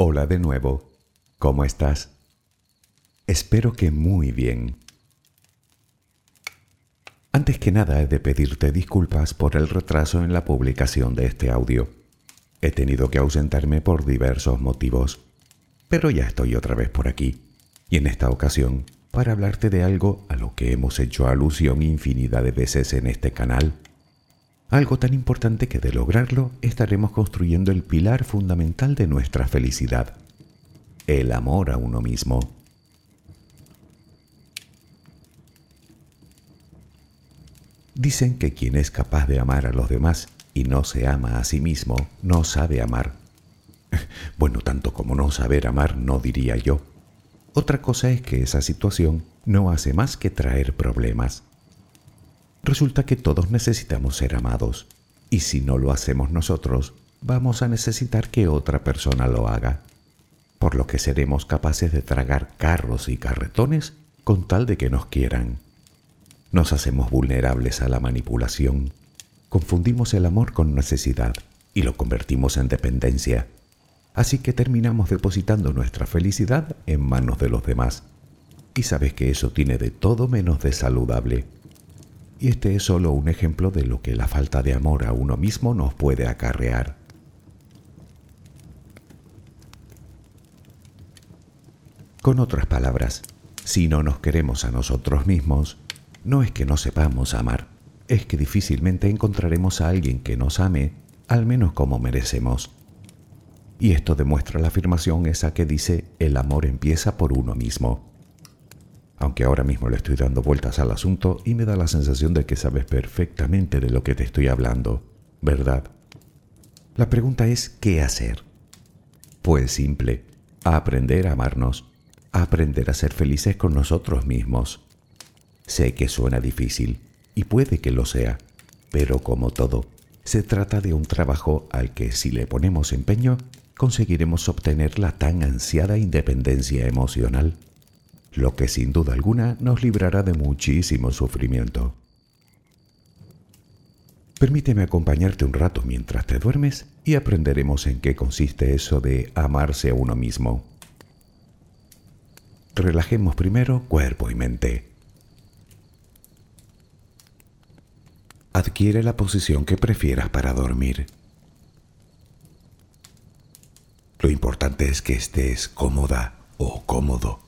Hola de nuevo. ¿Cómo estás? Espero que muy bien. Antes que nada he de pedirte disculpas por el retraso en la publicación de este audio. He tenido que ausentarme por diversos motivos, pero ya estoy otra vez por aquí, y en esta ocasión para hablarte de algo a lo que hemos hecho alusión infinidad de veces en este canal algo tan importante que de lograrlo estaremos construyendo el pilar fundamental de nuestra felicidad, el amor a uno mismo. Dicen que quien es capaz de amar a los demás y no se ama a sí mismo, no sabe amar. Bueno, tanto como no saber amar, no diría yo. Otra cosa es que esa situación no hace más que traer problemas. Resulta que todos necesitamos ser amados, y si no lo hacemos nosotros, vamos a necesitar que otra persona lo haga, por lo que seremos capaces de tragar carros y carretones con tal de que nos quieran. Nos hacemos vulnerables a la manipulación, confundimos el amor con necesidad y lo convertimos en dependencia, así que terminamos depositando nuestra felicidad en manos de los demás. Y sabes que eso tiene de todo menos de saludable y este es solo un ejemplo de lo que la falta de amor a uno mismo nos puede acarrear. Con otras palabras, si no nos queremos a nosotros mismos, no es que no sepamos amar, es que difícilmente encontraremos a alguien que nos ame, al menos como merecemos. Y esto demuestra la afirmación esa que dice el amor empieza por uno mismo aunque ahora mismo le estoy dando vueltas al asunto y me da la sensación de que sabes perfectamente de lo que te estoy hablando, ¿verdad? La pregunta es, ¿qué hacer? Pues simple, aprender a amarnos, aprender a ser felices con nosotros mismos. Sé que suena difícil, y puede que lo sea, pero como todo, se trata de un trabajo al que si le ponemos empeño, conseguiremos obtener la tan ansiada independencia emocional lo que sin duda alguna nos librará de muchísimo sufrimiento. Permíteme acompañarte un rato mientras te duermes y aprenderemos en qué consiste eso de amarse a uno mismo. Relajemos primero cuerpo y mente. Adquiere la posición que prefieras para dormir. Lo importante es que estés cómoda o cómodo.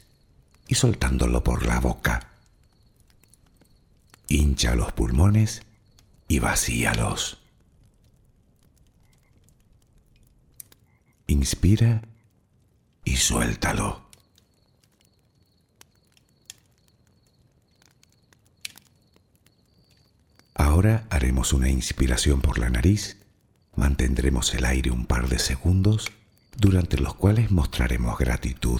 y soltándolo por la boca. Hincha los pulmones y vacíalos. Inspira y suéltalo. Ahora haremos una inspiración por la nariz, mantendremos el aire un par de segundos durante los cuales mostraremos gratitud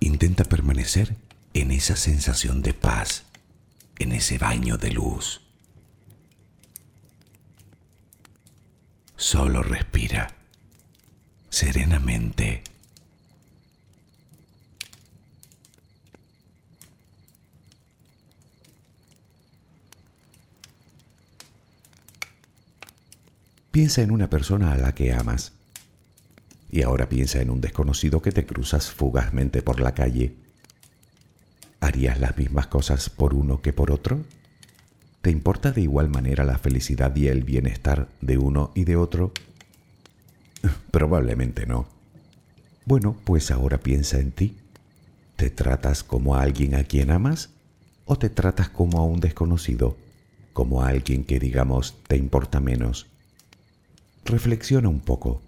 Intenta permanecer en esa sensación de paz, en ese baño de luz. Solo respira serenamente. Piensa en una persona a la que amas y ahora piensa en un desconocido que te cruzas fugazmente por la calle. ¿Harías las mismas cosas por uno que por otro? ¿Te importa de igual manera la felicidad y el bienestar de uno y de otro? Probablemente no. Bueno, pues ahora piensa en ti. ¿Te tratas como a alguien a quien amas? ¿O te tratas como a un desconocido? ¿Como a alguien que, digamos, te importa menos? Reflexiona un poco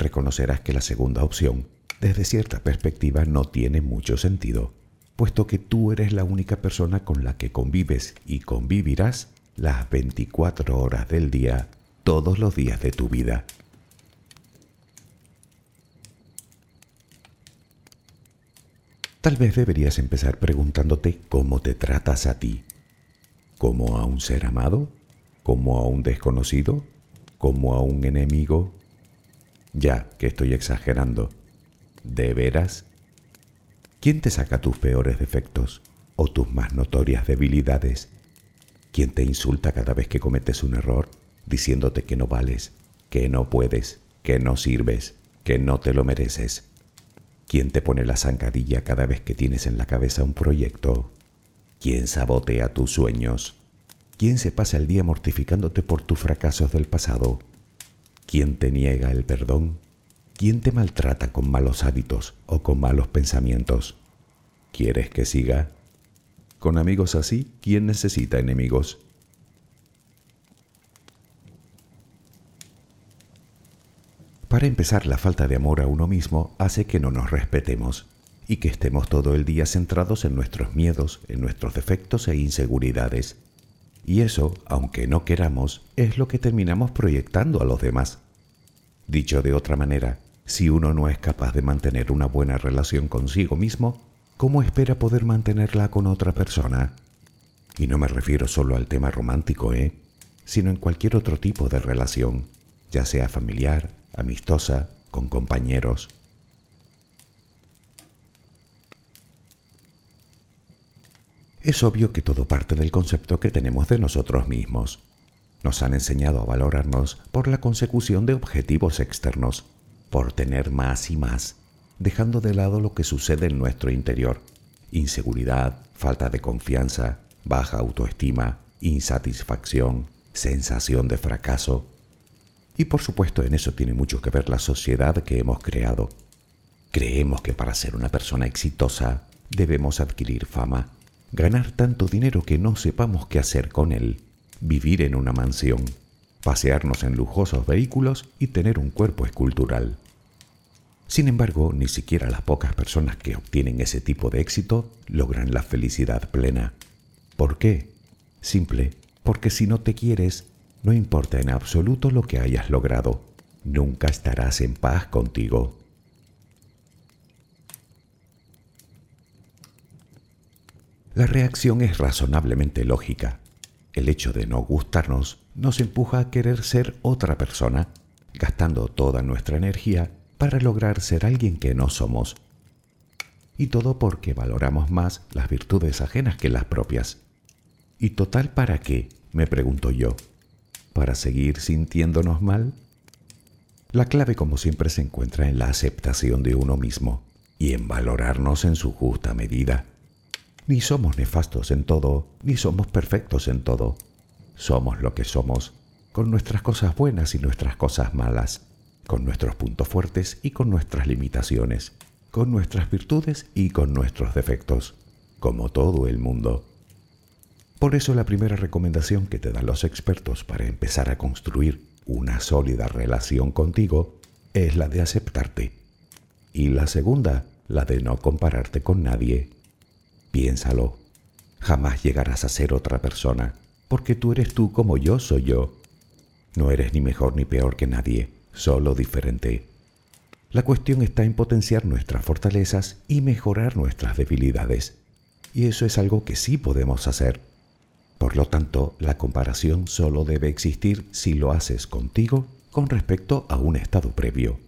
reconocerás que la segunda opción, desde cierta perspectiva, no tiene mucho sentido, puesto que tú eres la única persona con la que convives y convivirás las 24 horas del día, todos los días de tu vida. Tal vez deberías empezar preguntándote cómo te tratas a ti. ¿Como a un ser amado? ¿Como a un desconocido? ¿Como a un enemigo? Ya que estoy exagerando. ¿De veras? ¿Quién te saca tus peores defectos o tus más notorias debilidades? ¿Quién te insulta cada vez que cometes un error, diciéndote que no vales, que no puedes, que no sirves, que no te lo mereces? ¿Quién te pone la zancadilla cada vez que tienes en la cabeza un proyecto? ¿Quién sabotea tus sueños? ¿Quién se pasa el día mortificándote por tus fracasos del pasado? ¿Quién te niega el perdón? ¿Quién te maltrata con malos hábitos o con malos pensamientos? ¿Quieres que siga? Con amigos así, ¿quién necesita enemigos? Para empezar, la falta de amor a uno mismo hace que no nos respetemos y que estemos todo el día centrados en nuestros miedos, en nuestros defectos e inseguridades. Y eso, aunque no queramos, es lo que terminamos proyectando a los demás. Dicho de otra manera, si uno no es capaz de mantener una buena relación consigo mismo, ¿cómo espera poder mantenerla con otra persona? Y no me refiero solo al tema romántico, ¿eh? sino en cualquier otro tipo de relación, ya sea familiar, amistosa, con compañeros. Es obvio que todo parte del concepto que tenemos de nosotros mismos. Nos han enseñado a valorarnos por la consecución de objetivos externos, por tener más y más, dejando de lado lo que sucede en nuestro interior, inseguridad, falta de confianza, baja autoestima, insatisfacción, sensación de fracaso. Y por supuesto en eso tiene mucho que ver la sociedad que hemos creado. Creemos que para ser una persona exitosa debemos adquirir fama, ganar tanto dinero que no sepamos qué hacer con él, vivir en una mansión, pasearnos en lujosos vehículos y tener un cuerpo escultural. Sin embargo, ni siquiera las pocas personas que obtienen ese tipo de éxito logran la felicidad plena. ¿Por qué? Simple, porque si no te quieres, no importa en absoluto lo que hayas logrado, nunca estarás en paz contigo. La reacción es razonablemente lógica. El hecho de no gustarnos nos empuja a querer ser otra persona, gastando toda nuestra energía para lograr ser alguien que no somos. Y todo porque valoramos más las virtudes ajenas que las propias. ¿Y total para qué? me pregunto yo. ¿Para seguir sintiéndonos mal? La clave como siempre se encuentra en la aceptación de uno mismo y en valorarnos en su justa medida. Ni somos nefastos en todo, ni somos perfectos en todo. Somos lo que somos, con nuestras cosas buenas y nuestras cosas malas con nuestros puntos fuertes y con nuestras limitaciones, con nuestras virtudes y con nuestros defectos, como todo el mundo. Por eso la primera recomendación que te dan los expertos para empezar a construir una sólida relación contigo es la de aceptarte. Y la segunda, la de no compararte con nadie. Piénsalo, jamás llegarás a ser otra persona, porque tú eres tú como yo soy yo. No eres ni mejor ni peor que nadie solo diferente. La cuestión está en potenciar nuestras fortalezas y mejorar nuestras debilidades. Y eso es algo que sí podemos hacer. Por lo tanto, la comparación solo debe existir si lo haces contigo con respecto a un estado previo.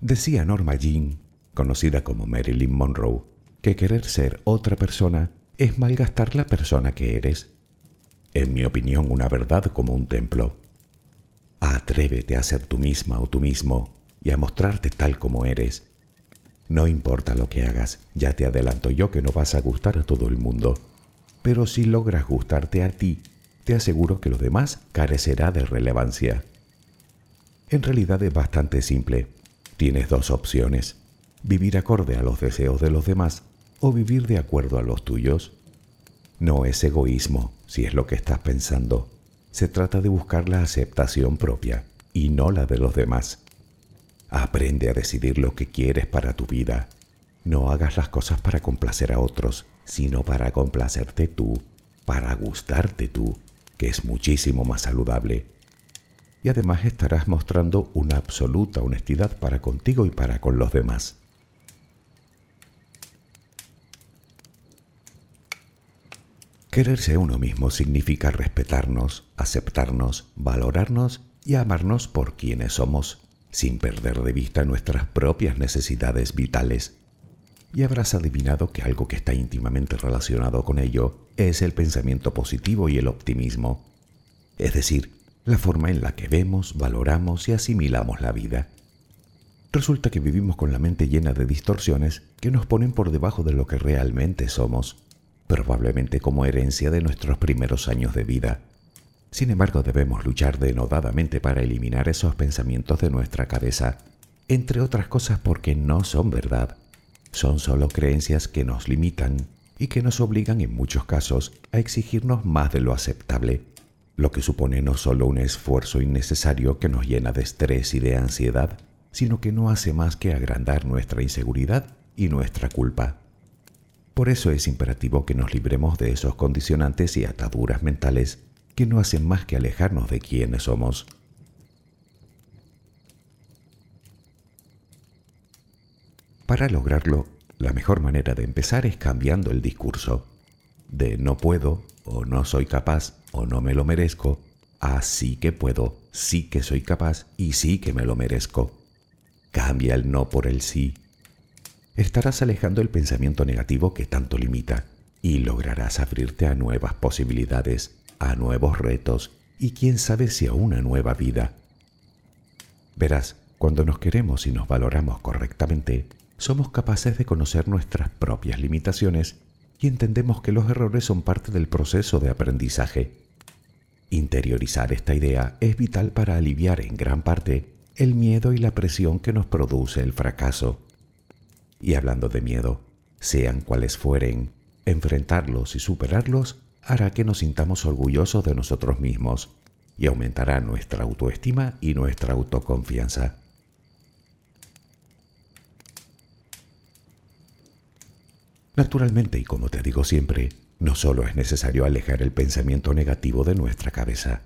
Decía Norma Jean, conocida como Marilyn Monroe, que querer ser otra persona es malgastar la persona que eres en mi opinión, una verdad como un templo. Atrévete a ser tú misma o tú mismo y a mostrarte tal como eres. No importa lo que hagas, ya te adelanto yo que no vas a gustar a todo el mundo, pero si logras gustarte a ti, te aseguro que lo demás carecerá de relevancia. En realidad es bastante simple. Tienes dos opciones, vivir acorde a los deseos de los demás o vivir de acuerdo a los tuyos. No es egoísmo, si es lo que estás pensando. Se trata de buscar la aceptación propia y no la de los demás. Aprende a decidir lo que quieres para tu vida. No hagas las cosas para complacer a otros, sino para complacerte tú, para gustarte tú, que es muchísimo más saludable. Y además estarás mostrando una absoluta honestidad para contigo y para con los demás. Quererse uno mismo significa respetarnos, aceptarnos, valorarnos y amarnos por quienes somos, sin perder de vista nuestras propias necesidades vitales. Y habrás adivinado que algo que está íntimamente relacionado con ello es el pensamiento positivo y el optimismo, es decir, la forma en la que vemos, valoramos y asimilamos la vida. Resulta que vivimos con la mente llena de distorsiones que nos ponen por debajo de lo que realmente somos probablemente como herencia de nuestros primeros años de vida. Sin embargo, debemos luchar denodadamente para eliminar esos pensamientos de nuestra cabeza, entre otras cosas porque no son verdad. Son solo creencias que nos limitan y que nos obligan en muchos casos a exigirnos más de lo aceptable, lo que supone no solo un esfuerzo innecesario que nos llena de estrés y de ansiedad, sino que no hace más que agrandar nuestra inseguridad y nuestra culpa. Por eso es imperativo que nos libremos de esos condicionantes y ataduras mentales que no hacen más que alejarnos de quienes somos. Para lograrlo, la mejor manera de empezar es cambiando el discurso. De no puedo, o no soy capaz, o no me lo merezco, a sí que puedo, sí que soy capaz y sí que me lo merezco. Cambia el no por el sí estarás alejando el pensamiento negativo que tanto limita y lograrás abrirte a nuevas posibilidades, a nuevos retos y quién sabe si a una nueva vida. Verás, Cuando nos queremos y nos valoramos correctamente, somos capaces de conocer nuestras propias limitaciones y entendemos que los errores son parte del proceso de aprendizaje. Interiorizar esta idea es vital para aliviar en gran parte el miedo y la presión que nos produce el fracaso. Y hablando de miedo, sean cuales fueren, enfrentarlos y superarlos hará que nos sintamos orgullosos de nosotros mismos y aumentará nuestra autoestima y nuestra autoconfianza. Naturalmente, y como te digo siempre, no solo es necesario alejar el pensamiento negativo de nuestra cabeza,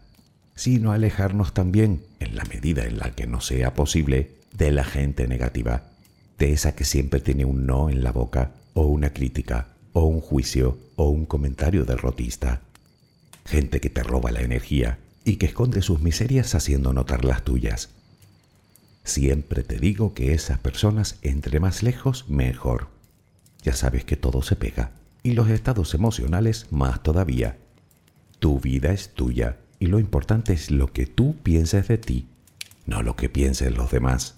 sino alejarnos también, en la medida en la que nos sea posible, de la gente negativa, de esa que siempre tiene un no en la boca, o una crítica, o un juicio, o un comentario derrotista. Gente que te roba la energía y que esconde sus miserias haciendo notar las tuyas. Siempre te digo que esas personas, entre más lejos, mejor ya sabes que todo se pega y los estados emocionales más todavía. Tu vida es tuya y lo importante es lo que tú pienses de ti, no lo que piensen los demás.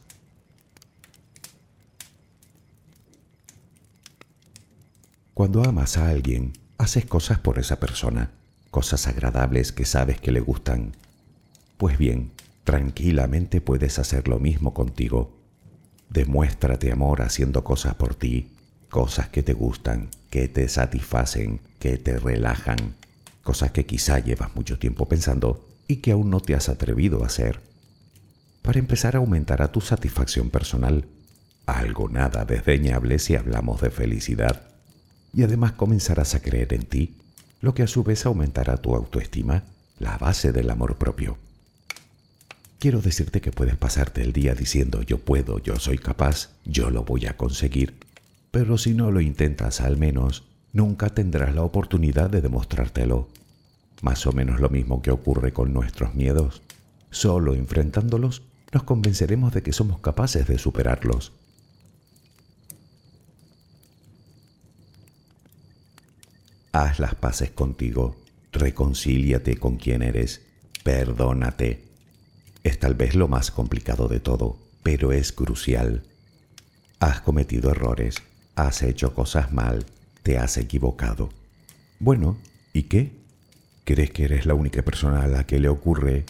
Cuando amas a alguien, haces cosas por esa persona, cosas agradables que sabes que le gustan. Pues bien, tranquilamente puedes hacer lo mismo contigo. Demuéstrate amor haciendo cosas por ti cosas que te gustan, que te satisfacen, que te relajan, cosas que quizá llevas mucho tiempo pensando y que aún no te has atrevido a hacer. Para empezar aumentará tu satisfacción personal, algo nada desdeñable si hablamos de felicidad, y además comenzarás a creer en ti, lo que a su vez aumentará tu autoestima, la base del amor propio. Quiero decirte que puedes pasarte el día diciendo yo puedo, yo soy capaz, yo lo voy a conseguir, pero si no lo intentas al menos, nunca tendrás la oportunidad de demostrártelo. Más o menos lo mismo que ocurre con nuestros miedos. Solo enfrentándolos nos convenceremos de que somos capaces de superarlos. Haz las paces contigo, reconcíliate con quien eres, perdónate. Es tal vez lo más complicado de todo, pero es crucial. Has cometido errores, Has hecho cosas mal, te has equivocado. Bueno, ¿y qué? ¿Crees que eres la única persona a la que le ocurre?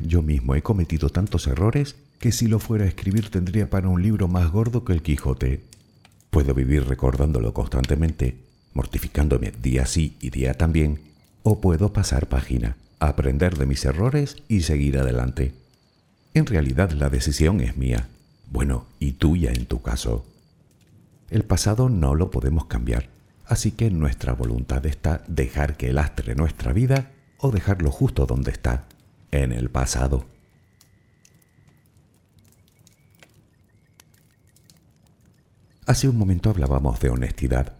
Yo mismo he cometido tantos errores que si lo fuera a escribir tendría para un libro más gordo que el Quijote. Puedo vivir recordándolo constantemente, mortificándome día sí y día también, o puedo pasar página, aprender de mis errores y seguir adelante. En realidad la decisión es mía, bueno, y tuya en tu caso. El pasado no lo podemos cambiar, así que nuestra voluntad está dejar que lastre nuestra vida o dejarlo justo donde está, en el pasado. Hace un momento hablábamos de honestidad,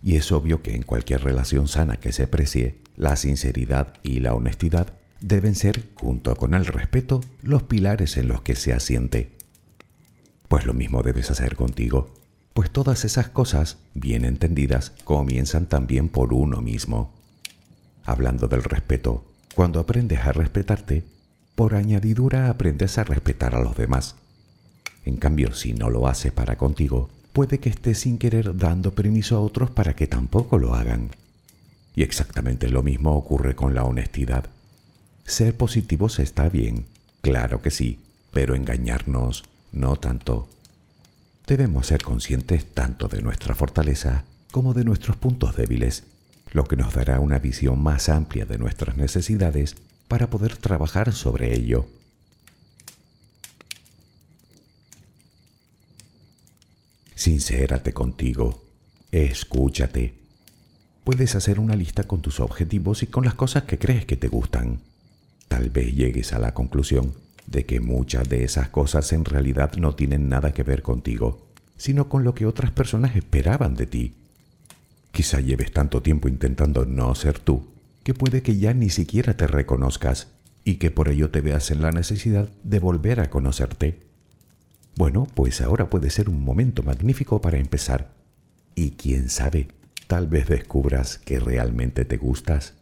y es obvio que en cualquier relación sana que se precie, la sinceridad y la honestidad deben ser, junto con el respeto, los pilares en los que se asiente. Pues lo mismo debes hacer contigo pues todas esas cosas, bien entendidas, comienzan también por uno mismo. Hablando del respeto, cuando aprendes a respetarte, por añadidura aprendes a respetar a los demás. En cambio, si no lo haces para contigo, puede que estés sin querer dando permiso a otros para que tampoco lo hagan. Y exactamente lo mismo ocurre con la honestidad. Ser positivos está bien, claro que sí, pero engañarnos no tanto. Debemos ser conscientes tanto de nuestra fortaleza como de nuestros puntos débiles, lo que nos dará una visión más amplia de nuestras necesidades para poder trabajar sobre ello. Sincérate contigo, escúchate. Puedes hacer una lista con tus objetivos y con las cosas que crees que te gustan. Tal vez llegues a la conclusión de que muchas de esas cosas en realidad no tienen nada que ver contigo, sino con lo que otras personas esperaban de ti. Quizá lleves tanto tiempo intentando no ser tú, que puede que ya ni siquiera te reconozcas y que por ello te veas en la necesidad de volver a conocerte. Bueno, pues ahora puede ser un momento magnífico para empezar. Y quién sabe, tal vez descubras que realmente te gustas.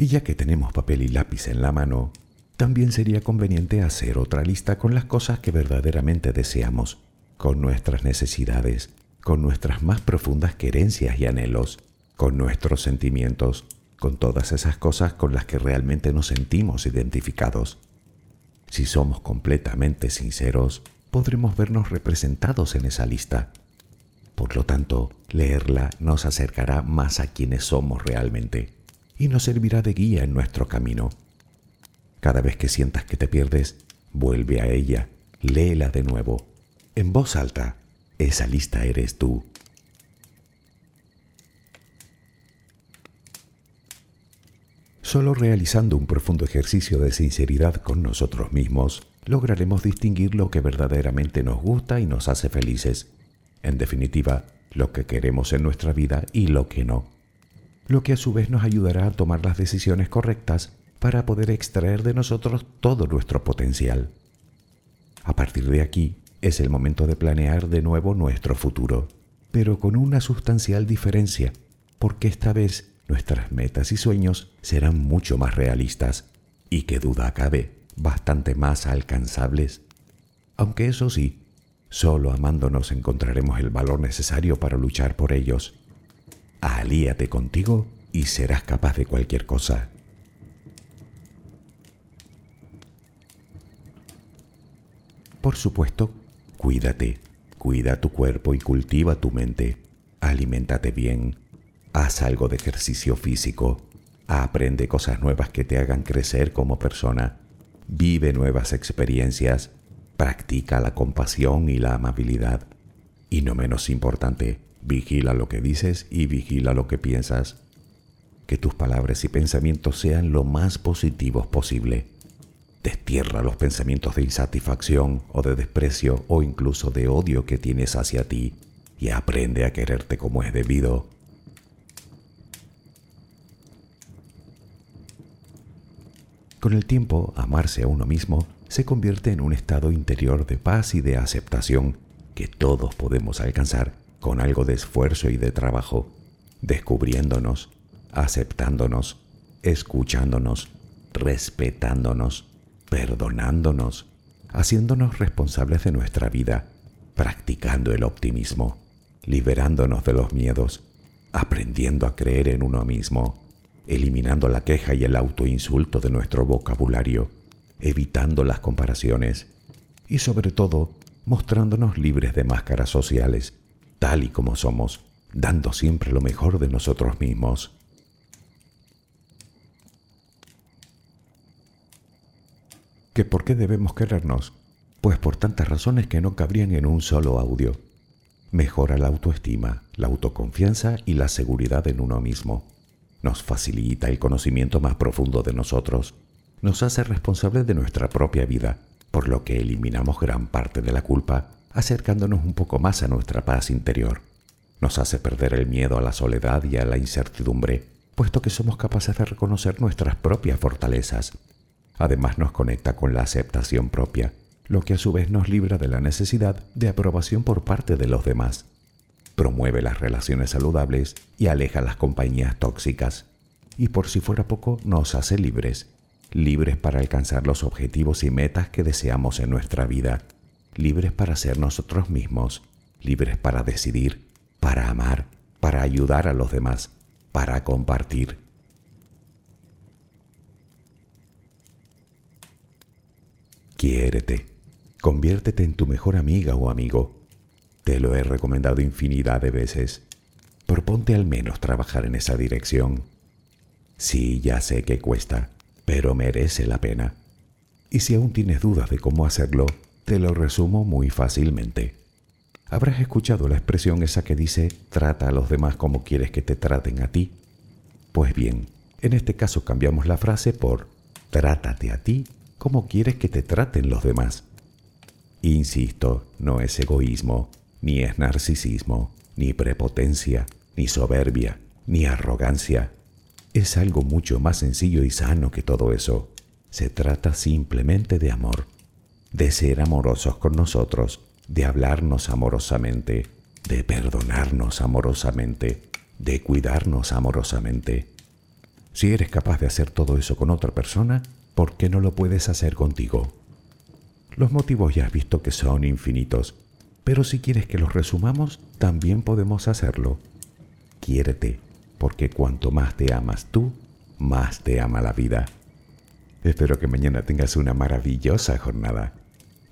Y ya que tenemos papel y lápiz en la mano, también sería conveniente hacer otra lista con las cosas que verdaderamente deseamos, con nuestras necesidades, con nuestras más profundas querencias y anhelos, con nuestros sentimientos, con todas esas cosas con las que realmente nos sentimos identificados. Si somos completamente sinceros, podremos vernos representados en esa lista. Por lo tanto, leerla nos acercará más a quienes somos realmente y nos servirá de guía en nuestro camino. Cada vez que sientas que te pierdes, vuelve a ella, léela de nuevo, en voz alta. Esa lista eres tú. Solo realizando un profundo ejercicio de sinceridad con nosotros mismos, lograremos distinguir lo que verdaderamente nos gusta y nos hace felices. En definitiva, lo que queremos en nuestra vida y lo que no. Lo que a su vez nos ayudará a tomar las decisiones correctas para poder extraer de nosotros todo nuestro potencial. A partir de aquí es el momento de planear de nuevo nuestro futuro, pero con una sustancial diferencia, porque esta vez nuestras metas y sueños serán mucho más realistas y que duda cabe, bastante más alcanzables. Aunque eso sí, solo amándonos encontraremos el valor necesario para luchar por ellos. Alíate contigo y serás capaz de cualquier cosa. Por supuesto, cuídate, cuida tu cuerpo y cultiva tu mente. Aliméntate bien, Haz algo de ejercicio físico. Aprende cosas nuevas que te hagan crecer como persona. Vive nuevas experiencias. Practica la compasión y la amabilidad. Y no menos importante, vigila lo que dices y vigila lo que piensas. Que tus palabras y pensamientos sean lo más positivos posible. Destierra los pensamientos de insatisfacción o de desprecio o incluso de odio que tienes hacia ti y aprende a quererte como es debido Con el tiempo, amarse a uno mismo se convierte en un estado interior de paz y de aceptación que todos podemos alcanzar con algo de esfuerzo y de trabajo, descubriéndonos, aceptándonos, escuchándonos, respetándonos, perdonándonos, haciéndonos responsables de nuestra vida, practicando el optimismo, liberándonos de los miedos, aprendiendo a creer en uno mismo, eliminando la queja y el autoinsulto de nuestro vocabulario, evitando las comparaciones y sobre todo mostrándonos libres de máscaras sociales, tal y como somos, dando siempre lo mejor de nosotros mismos. ¿Que por qué debemos querernos? Pues por tantas razones que no cabrían en un solo audio. Mejora la autoestima, la autoconfianza y la seguridad en uno mismo nos facilita el conocimiento más profundo de nosotros, nos hace responsables de nuestra propia vida, por lo que eliminamos gran parte de la culpa, acercándonos un poco más a nuestra paz interior. Nos hace perder el miedo a la soledad y a la incertidumbre, puesto que somos capaces de reconocer nuestras propias fortalezas. Además nos conecta con la aceptación propia, lo que a su vez nos libra de la necesidad de aprobación por parte de los demás promueve las relaciones saludables y aleja las compañías tóxicas. Y por si fuera poco, nos hace libres, libres para alcanzar los objetivos y metas que deseamos en nuestra vida, libres para ser nosotros mismos, libres para decidir, para amar, para ayudar a los demás, para compartir. Quiérete, conviértete en tu mejor amiga o amigo te lo he recomendado infinidad de veces. Proponte al menos trabajar en esa dirección. Sí, ya sé que cuesta, pero merece la pena. Y si aún tienes dudas de cómo hacerlo, te lo resumo muy fácilmente. Habrás escuchado la expresión esa que dice trata a los demás como quieres que te traten a ti. Pues bien, en este caso cambiamos la frase por trátate a ti como quieres que te traten los demás. Insisto, no es egoísmo, ni es narcisismo, ni prepotencia, ni soberbia, ni arrogancia. Es algo mucho más sencillo y sano que todo eso. Se trata simplemente de amor, de ser amorosos con nosotros, de hablarnos amorosamente, de perdonarnos amorosamente, de cuidarnos amorosamente. Si eres capaz de hacer todo eso con otra persona, ¿por qué no lo puedes hacer contigo? Los motivos ya has visto que son infinitos, pero si quieres que los resumamos, también podemos hacerlo. Quiérete, porque cuanto más te amas tú, más te ama la vida. Espero que mañana tengas una maravillosa jornada.